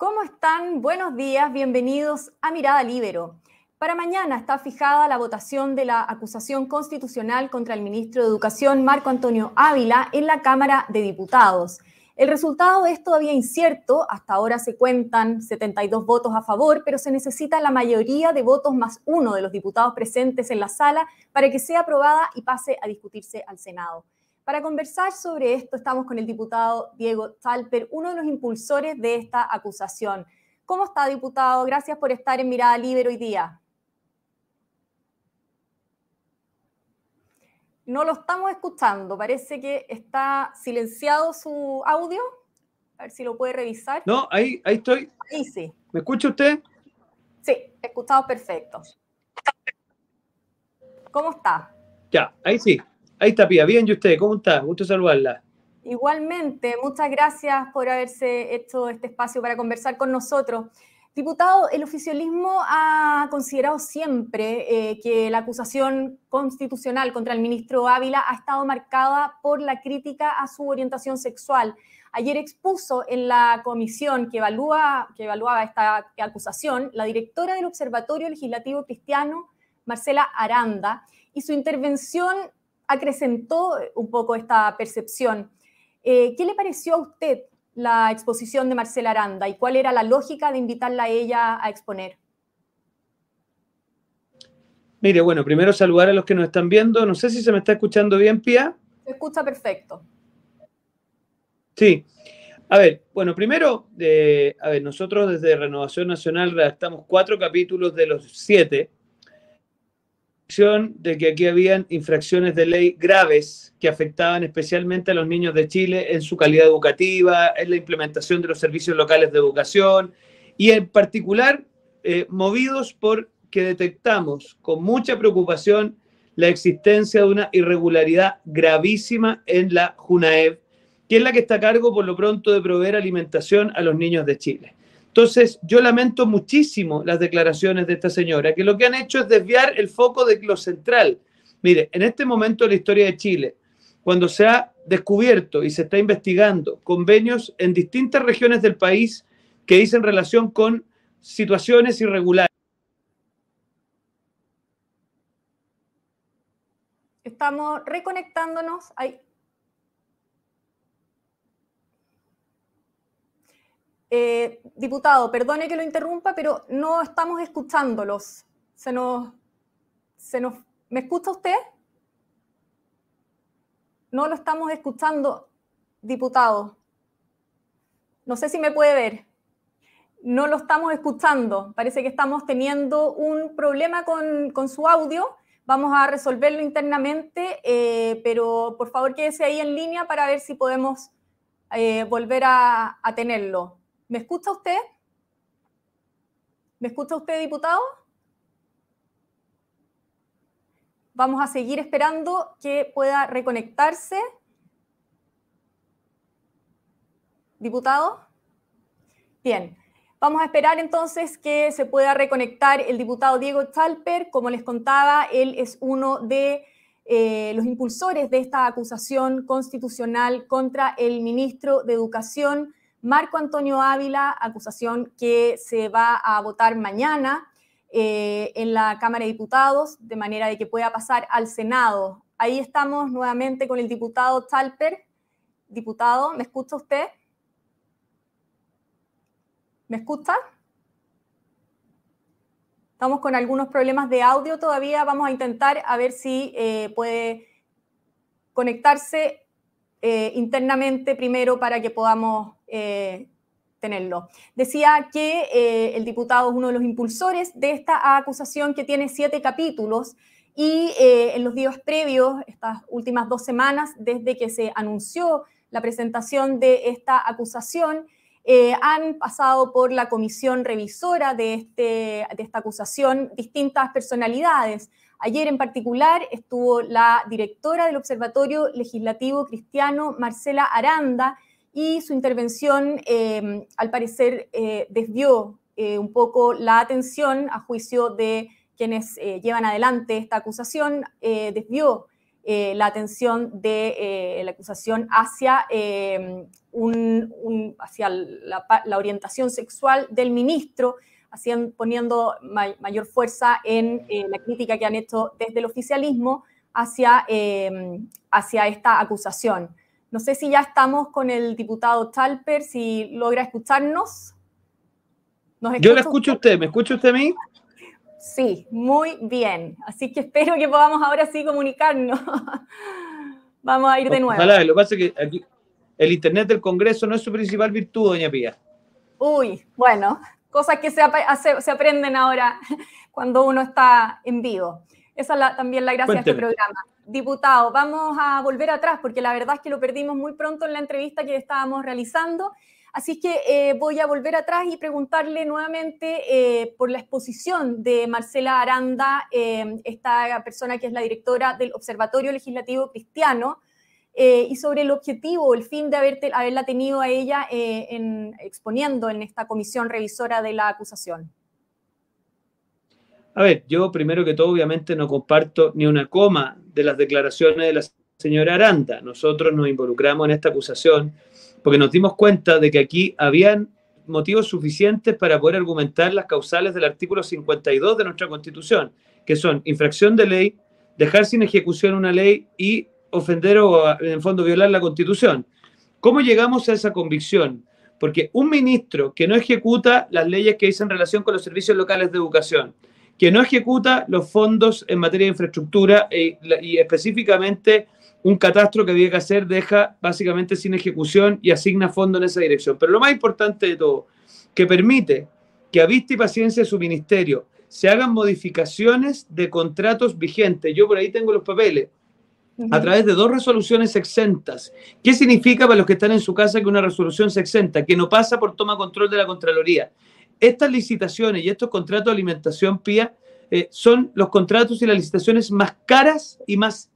¿Cómo están? Buenos días, bienvenidos a Mirada Libero. Para mañana está fijada la votación de la acusación constitucional contra el ministro de Educación, Marco Antonio Ávila, en la Cámara de Diputados. El resultado es todavía incierto, hasta ahora se cuentan 72 votos a favor, pero se necesita la mayoría de votos más uno de los diputados presentes en la sala para que sea aprobada y pase a discutirse al Senado. Para conversar sobre esto estamos con el diputado Diego Talper, uno de los impulsores de esta acusación. ¿Cómo está, diputado? Gracias por estar en Mirada Libre hoy día. No lo estamos escuchando, parece que está silenciado su audio. A ver si lo puede revisar. No, ahí, ahí estoy. Ahí sí. ¿Me escucha usted? Sí, escuchado perfecto. ¿Cómo está? Ya, ahí sí. Ahí está, Pía. Bien, ¿y usted? ¿Cómo está? Gusto saludarla. Igualmente, muchas gracias por haberse hecho este espacio para conversar con nosotros. Diputado, el oficialismo ha considerado siempre eh, que la acusación constitucional contra el ministro Ávila ha estado marcada por la crítica a su orientación sexual. Ayer expuso en la comisión que, evalúa, que evaluaba esta acusación la directora del Observatorio Legislativo Cristiano, Marcela Aranda, y su intervención acrecentó un poco esta percepción. Eh, ¿Qué le pareció a usted la exposición de Marcela Aranda y cuál era la lógica de invitarla a ella a exponer? Mire, bueno, primero saludar a los que nos están viendo. No sé si se me está escuchando bien, Pía. Se escucha perfecto. Sí. A ver, bueno, primero, eh, a ver, nosotros desde Renovación Nacional redactamos cuatro capítulos de los siete de que aquí habían infracciones de ley graves que afectaban especialmente a los niños de Chile en su calidad educativa, en la implementación de los servicios locales de educación y en particular eh, movidos por que detectamos con mucha preocupación la existencia de una irregularidad gravísima en la JUNAEV, que es la que está a cargo por lo pronto de proveer alimentación a los niños de Chile. Entonces, yo lamento muchísimo las declaraciones de esta señora, que lo que han hecho es desviar el foco de lo central. Mire, en este momento de la historia de Chile, cuando se ha descubierto y se está investigando convenios en distintas regiones del país que dicen relación con situaciones irregulares. Estamos reconectándonos. Eh, diputado, perdone que lo interrumpa, pero no estamos escuchándolos. Se nos, se nos, ¿Me escucha usted? No lo estamos escuchando, diputado. No sé si me puede ver. No lo estamos escuchando. Parece que estamos teniendo un problema con, su audio. Vamos a resolverlo internamente, eh, pero por favor quédese ahí en línea para ver si podemos eh, volver a tenerlo. ¿Me escucha usted? ¿Me escucha usted, diputado? Vamos a seguir esperando que pueda reconectarse. ¿Diputado? Bien. Vamos a esperar entonces que se pueda reconectar el diputado Diego Chalper. Como les contaba, él es uno de eh, los impulsores de esta acusación constitucional contra el ministro de Educación, Marco Antonio Ávila, acusación que se va a votar mañana eh, en la Cámara de Diputados, de manera de que pueda pasar al Senado. Ahí estamos nuevamente con el diputado Talper. Diputado, ¿me escucha usted? ¿Me escucha? Estamos con algunos problemas de audio todavía. Vamos a intentar a ver si eh, puede conectarse eh, internamente primero para que podamos eh, tenerlo. Decía que eh, el diputado es uno de los impulsores de esta acusación que tiene siete capítulos y en los días previos, estas últimas dos semanas, desde que se anunció la presentación de esta acusación, han pasado por la comisión revisora de, este, de esta acusación distintas personalidades. Ayer en particular estuvo la directora del Observatorio Legislativo Cristiano, Marcela Aranda, y su intervención, em, al parecer, eh, desvió eh, un poco la atención a juicio de quienes eh, llevan adelante esta acusación, desvió eh, la atención de eh, la acusación hacia, un, hacia la, orientación sexual del ministro, poniendo mayor fuerza en la crítica que han hecho desde el oficialismo hacia, hacia esta acusación. No sé si ya estamos con el diputado Talper, si logra escucharnos. Yo la escucho a usted, ¿me escucha usted a mí? Sí, muy bien. Así que espero que podamos ahora sí comunicarnos. Vamos a ir de nuevo. Ojalá, lo que pasa es que aquí el Internet del Congreso no es su principal virtud, doña Pía. Uy, bueno, cosas que se, se aprenden ahora cuando uno está en vivo. Esa es también la gracia de este programa. Diputado, vamos a volver atrás porque la verdad es que lo perdimos muy pronto en la entrevista que estábamos realizando. Así que eh, voy a volver atrás y preguntarle nuevamente eh, por la exposición de Marcela Aranda, eh, esta persona que es la directora del Observatorio Legislativo Cristiano, y sobre el objetivo, el fin de haberla tenido a ella exponiendo en esta comisión revisora de la acusación. A ver, yo primero que todo obviamente no comparto ni una coma de las declaraciones de la señora Aranda. Nosotros nos involucramos en esta acusación porque nos dimos cuenta de que aquí habían motivos suficientes para poder argumentar las causales del artículo 52 de nuestra Constitución, que son infracción de ley, dejar sin ejecución una ley y ofender o, en el fondo, violar la Constitución. ¿Cómo llegamos a esa convicción? Porque un ministro que no ejecuta las leyes que dicen relación con los servicios locales de educación, que no ejecuta los fondos en materia de infraestructura eh, y específicamente un catastro que había que hacer deja básicamente sin ejecución y asigna fondos en esa dirección. Pero lo más importante de todo, que permite que a vista y paciencia de su ministerio se hagan modificaciones de contratos vigentes. Yo por ahí tengo los papeles a través de dos resoluciones exentas. ¿Qué significa para los que están en su casa que una resolución se exenta? Que no pasa por toma control de la Contraloría estas licitaciones y estos contratos de alimentación, PIA, eh, son los contratos y las licitaciones más caras y más,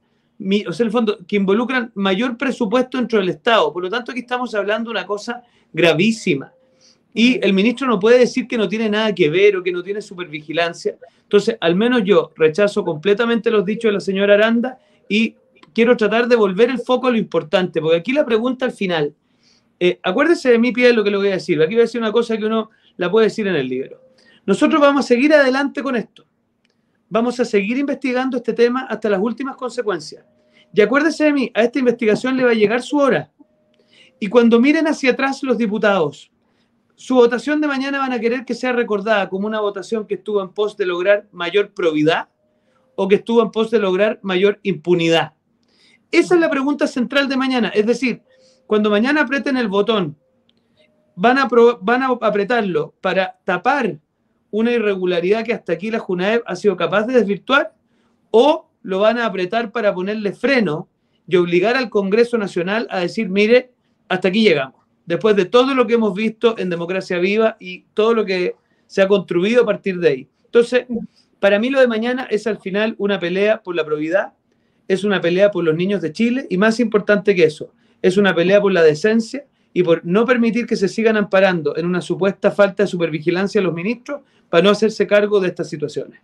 o sea, el fondo, que involucran mayor presupuesto dentro del Estado. Por lo tanto, aquí estamos hablando de una cosa gravísima. Y el ministro no puede decir que no tiene nada que ver o que no tiene supervigilancia. Entonces, al menos yo rechazo completamente los dichos de la señora Aranda y quiero tratar de volver el foco a lo importante, porque aquí la pregunta al final, eh, acuérdese de mi pie lo que le voy a decir. Aquí voy a decir una cosa que uno la puede decir en el libro. Nosotros vamos a seguir adelante con esto. Vamos a seguir investigando este tema hasta las últimas consecuencias. Y acuérdese de mí, a esta investigación le va a llegar su hora. Y cuando miren hacia atrás los diputados, su votación de mañana van a querer que sea recordada como una votación que estuvo en pos de lograr mayor probidad o que estuvo en pos de lograr mayor impunidad. Esa es la pregunta central de mañana. Es decir, cuando mañana aprieten el botón van a, van a apretarlo para tapar una irregularidad que hasta aquí la Junaev ha sido capaz de desvirtuar o lo van a apretar para ponerle freno y obligar al Congreso Nacional a decir, mire, hasta aquí llegamos. Después de todo lo que hemos visto en Democracia Viva y todo lo que se ha construido a partir de ahí. Entonces, para mí lo de mañana es al final una pelea por la probidad, es una pelea por los niños de Chile y más importante que eso, es una pelea por la decencia y por no permitir que se sigan amparando en una supuesta falta de supervigilancia a los ministros para no hacerse cargo de estas situaciones.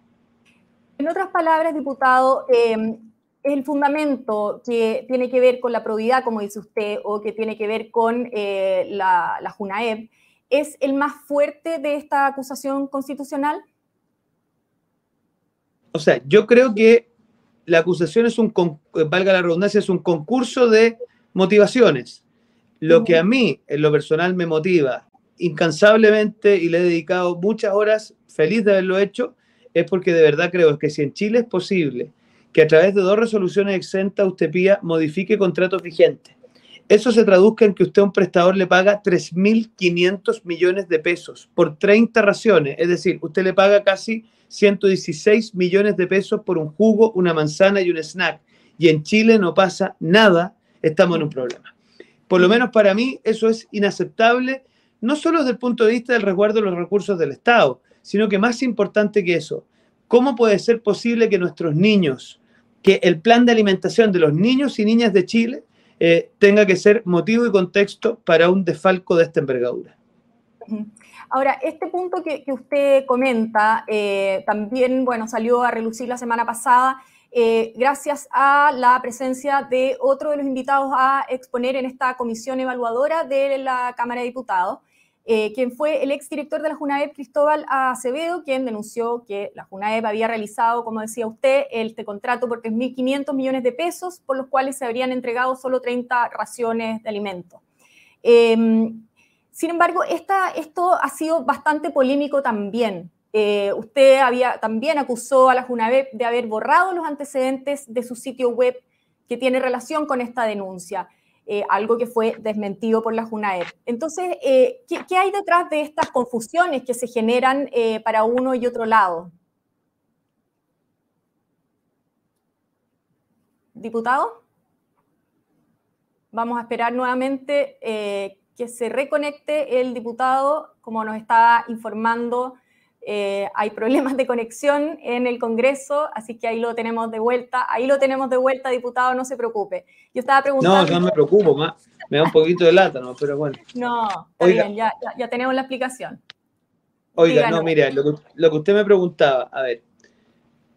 En otras palabras, diputado, eh, el fundamento que tiene que ver con la probidad, como dice usted, o que tiene que ver con eh, la, la JUNAEP, es el más fuerte de esta acusación constitucional? O sea, yo creo que la acusación es un, valga la redundancia, es un concurso de motivaciones. Lo que a mí, en lo personal, me motiva incansablemente y le he dedicado muchas horas, feliz de haberlo hecho, es porque de verdad creo que si en Chile es posible que a través de dos resoluciones exentas usted pida modifique contratos vigentes, eso se traduzca en que usted a un prestador le paga 3.500 millones de pesos por 30 raciones, es decir, usted le paga casi 116 millones de pesos por un jugo, una manzana y un snack, y en Chile no pasa nada, estamos en un problema. Por lo menos para mí eso es inaceptable, no solo desde el punto de vista del resguardo de los recursos del Estado, sino que más importante que eso, ¿cómo puede ser posible que nuestros niños, que el plan de alimentación de los niños y niñas de Chile eh, tenga que ser motivo y contexto para un desfalco de esta envergadura? Ahora, este punto que, usted comenta eh, también, bueno, salió a relucir la semana pasada eh, gracias a la presencia de otro de los invitados a exponer en esta comisión evaluadora de la Cámara de Diputados, eh, quien fue el exdirector de la JUNAEP, Cristóbal Acevedo, quien denunció que la JUNAEP había realizado, como decía usted, este contrato por 3.500 millones de pesos, por los cuales se habrían entregado solo 30 raciones de alimentos. Em, sin embargo, esto ha sido bastante polémico también. Eh, usted había, también acusó a la JUNAVEP de haber borrado los antecedentes de su sitio web que tiene relación con esta denuncia, eh, algo que fue desmentido por la JUNAEP. Entonces, eh, ¿qué, hay detrás de estas confusiones que se generan para uno y otro lado? ¿Diputado? Vamos a esperar nuevamente que se reconecte el diputado, como nos está informando eh, hay problemas de conexión en el Congreso, así que ahí lo tenemos de vuelta. Ahí lo tenemos de vuelta, diputado, no se preocupe. Yo estaba preguntando... No, no me preocupo, me da un poquito de lata, ¿no? Pero bueno. No, está bien, ya, ya, tenemos la explicación. Oiga, no, mire, lo que, lo que, usted me preguntaba, a ver,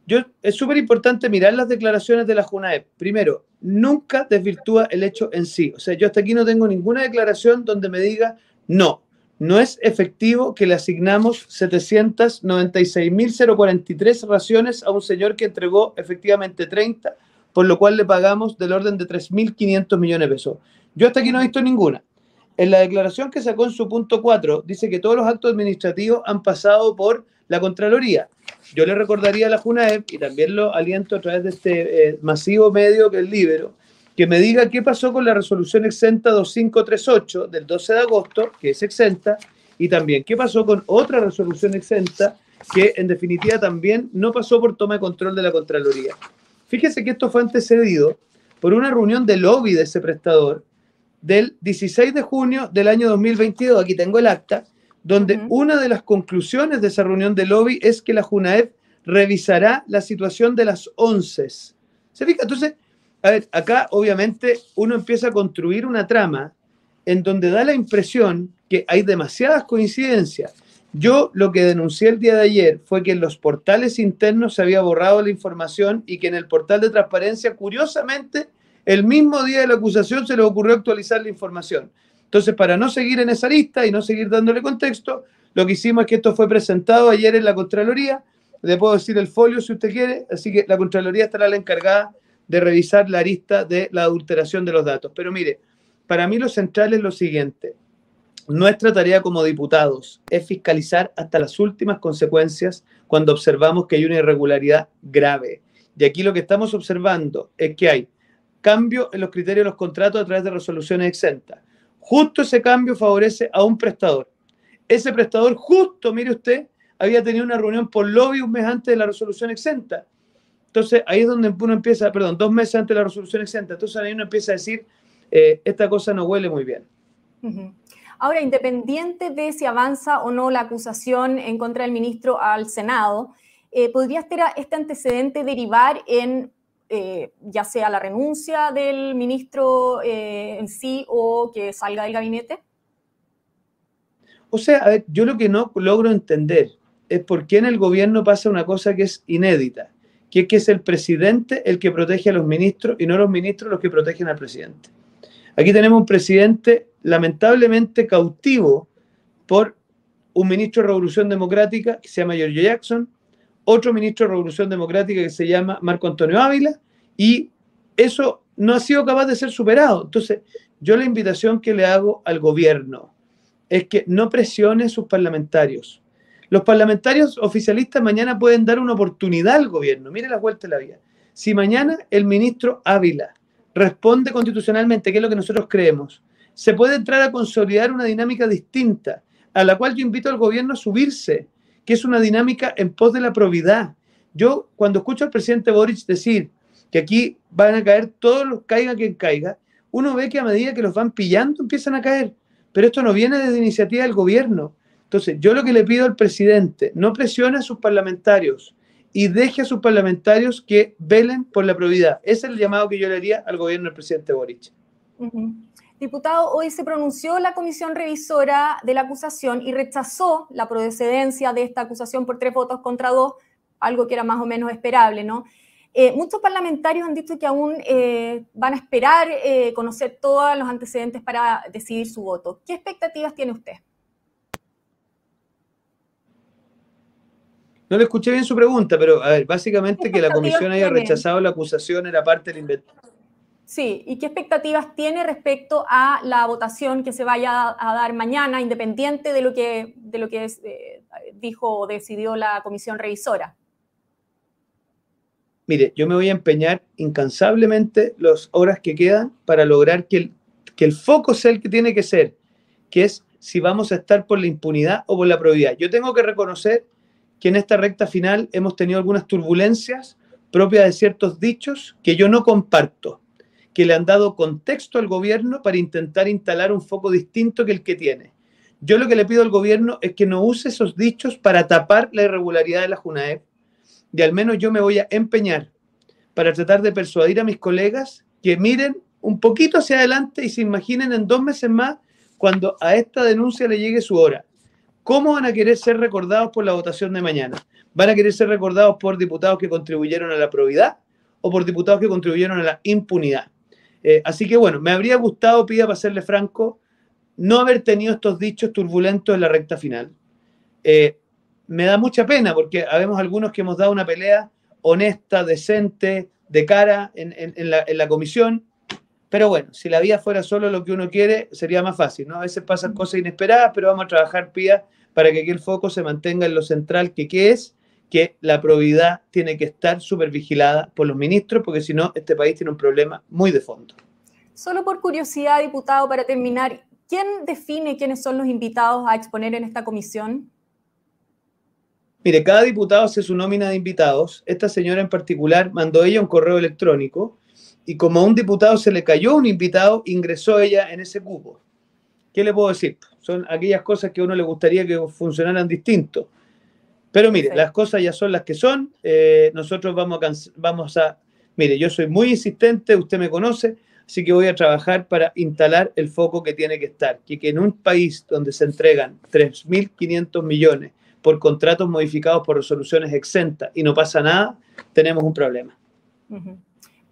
yo, es súper importante mirar las declaraciones de la JUNAEP. Primero, nunca desvirtúa el hecho en sí. O sea, yo hasta aquí no tengo ninguna declaración donde me diga, no, no es efectivo que le asignamos 796.043 raciones a un señor que entregó efectivamente 30, por lo cual le pagamos del orden de 3.500 millones de pesos. Yo hasta aquí no he visto ninguna. En la declaración que sacó en su punto 4, dice que todos los actos administrativos han pasado por la Contraloría. Yo le recordaría a la JUNAEP, y también lo aliento a través de este eh, masivo medio que es Libero, que me diga qué pasó con la resolución exenta 2538 del 12 de agosto, que es exenta, y también qué pasó con otra resolución exenta que en definitiva también no pasó por toma de control de la Contraloría. Fíjese que esto fue antecedido por una reunión de lobby de ese prestador del 16 de junio del año 2022, aquí tengo el acta, donde una de las conclusiones de esa reunión de lobby es que la JUNAEP revisará la situación de las once. ¿Se fija? Entonces, a ver, acá obviamente uno empieza a construir una trama en donde da la impresión que hay demasiadas coincidencias. Yo lo que denuncié el día de ayer fue que en los portales internos se había borrado la información y que en el portal de transparencia, curiosamente, el mismo día de la acusación se le ocurrió actualizar la información. Entonces, para no seguir en esa lista y no seguir dándole contexto, lo que hicimos es que esto fue presentado ayer en la Contraloría. Le puedo decir el folio si usted quiere, así que la Contraloría estará la encargada de revisar la lista de la adulteración de los datos. Pero mire, para mí lo central es lo siguiente. Nuestra tarea como diputados es fiscalizar hasta las últimas consecuencias cuando observamos que hay una irregularidad grave. Y aquí lo que estamos observando es que hay cambio en los criterios de los contratos a través de resoluciones exentas. Justo ese cambio favorece a un prestador. Ese prestador, justo, mire usted, había tenido una reunión por lobby un mes antes de la resolución exenta. Entonces ahí es donde uno empieza, perdón, dos meses antes de la resolución exenta, entonces ahí uno empieza a decir, eh, esta cosa no huele muy bien. Ahora, independiente de si avanza o no la acusación en contra del ministro al Senado, eh, ¿podría este, este, antecedente derivar en eh, ya sea la renuncia del ministro en sí o que salga del gabinete? O sea, a ver, yo lo que no logro entender es por qué en el gobierno pasa una cosa que es inédita que es que es el presidente el que protege a los ministros y no los ministros los que protegen al presidente. Aquí tenemos un presidente lamentablemente cautivo por un ministro de Revolución Democrática que se llama Giorgio Jackson, otro ministro de Revolución Democrática que se llama Marco Antonio Ávila, y eso no ha sido capaz de ser superado. Entonces, yo la invitación que le hago al gobierno es que no presione a sus parlamentarios, los parlamentarios oficialistas mañana pueden dar una oportunidad al gobierno. Mire la vuelta de la vida. Si mañana el ministro Ávila responde constitucionalmente, que es lo que nosotros creemos, se puede entrar a consolidar una dinámica distinta, a la cual yo invito al gobierno a subirse, que es una dinámica en pos de la probidad. Yo, cuando escucho al presidente Boric decir que aquí van a caer todos los, caiga quien caiga, uno ve que a medida que los van pillando empiezan a caer. Pero esto no viene desde iniciativa del gobierno. Entonces, yo lo que le pido al presidente, no presione a sus parlamentarios y deje a sus parlamentarios que velen por la probidad. Ese es el llamado que yo le haría al gobierno del presidente Boric. Diputado, hoy se pronunció la comisión revisora de la acusación y rechazó la procedencia de esta acusación por tres votos contra dos, algo que era más o menos esperable, ¿no? Eh, muchos parlamentarios han dicho que aún eh, van a esperar eh, conocer todos los antecedentes para decidir su voto. ¿Qué expectativas tiene usted? No le escuché bien su pregunta, pero a ver, básicamente que la comisión haya rechazado la acusación era parte del inventario. Sí, ¿y qué expectativas tiene respecto a la votación que se vaya a dar mañana, independiente de lo que, de lo que dijo o decidió la comisión revisora? mire, yo me voy a empeñar incansablemente las horas que quedan para lograr que el, que el foco sea el que tiene que ser, que es si vamos a estar por la impunidad o por la probidad. Yo tengo que reconocer que en esta recta final hemos tenido algunas turbulencias propias de ciertos dichos que yo no comparto, que le han dado contexto al gobierno para intentar instalar un foco distinto que el que tiene. Yo lo que le pido al gobierno es que no use esos dichos para tapar la irregularidad de la JUNAEP, y al menos yo me voy a empeñar para tratar de persuadir a mis colegas que miren un poquito hacia adelante y se imaginen en dos meses más cuando a esta denuncia le llegue su hora. ¿Cómo van a querer ser recordados por la votación de mañana? ¿Van a querer ser recordados por diputados que contribuyeron a la probidad o por diputados que contribuyeron a la impunidad? Eh, así que bueno, me habría gustado, pida para serle franco, no haber tenido estos dichos turbulentos en la recta final. Eh, me da mucha pena porque habemos algunos que hemos dado una pelea honesta, decente, de cara en, la, comisión. Pero bueno, si la vida fuera solo lo que uno quiere, sería más fácil, ¿no? A veces pasan cosas inesperadas, pero vamos a trabajar, Pía, para que aquí el foco se mantenga en lo central que, que es que la probidad tiene que estar súper vigilada por los ministros, porque si no, este país tiene un problema muy de fondo. Solo por curiosidad, diputado, para terminar, ¿quién define quiénes son los invitados a exponer en esta comisión? Mire, cada diputado hace su nómina de invitados. Esta señora en particular mandó ella un correo electrónico y como a un diputado se le cayó un invitado, ingresó ella en ese cupo. ¿Qué le puedo decir? Son aquellas cosas que a uno le gustaría que funcionaran distinto. Pero mire, las cosas ya son las que son. Eh, nosotros vamos a, vamos a... Mire, yo soy muy insistente, usted me conoce, así que voy a trabajar para instalar el foco que tiene que estar. Que, que en un país donde se entregan 3.500 millones por contratos modificados por resoluciones exentas y no pasa nada, tenemos un problema.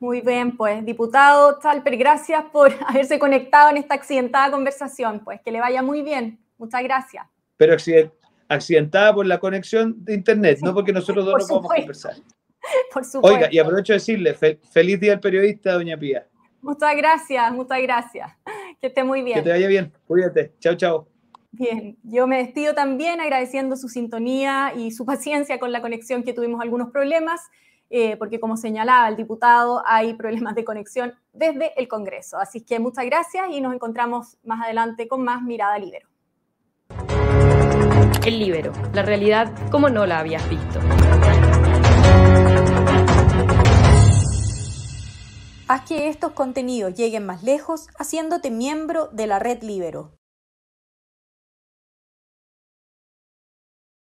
Muy bien, pues, diputado Talper, gracias por haberse conectado en esta accidentada conversación. Pues que le vaya muy bien. Muchas gracias. Pero accidentada por la conexión de Internet, no porque nosotros dos no podamos conversar. Por supuesto. Oiga, y aprovecho de decirle, feliz día al periodista, doña Pía. Muchas gracias, muchas gracias. Que esté muy bien. Que te vaya bien. Cuídate. Chao, chao. Bien, yo me despido también agradeciendo su sintonía y su paciencia con la conexión que tuvimos algunos problemas, eh, porque como señalaba el diputado, hay problemas de conexión desde el Congreso. Así que muchas gracias y nos encontramos más adelante con más Mirada Libero. El Libero, la realidad como no la habías visto. Haz que estos contenidos lleguen más lejos haciéndote miembro de la red Libero.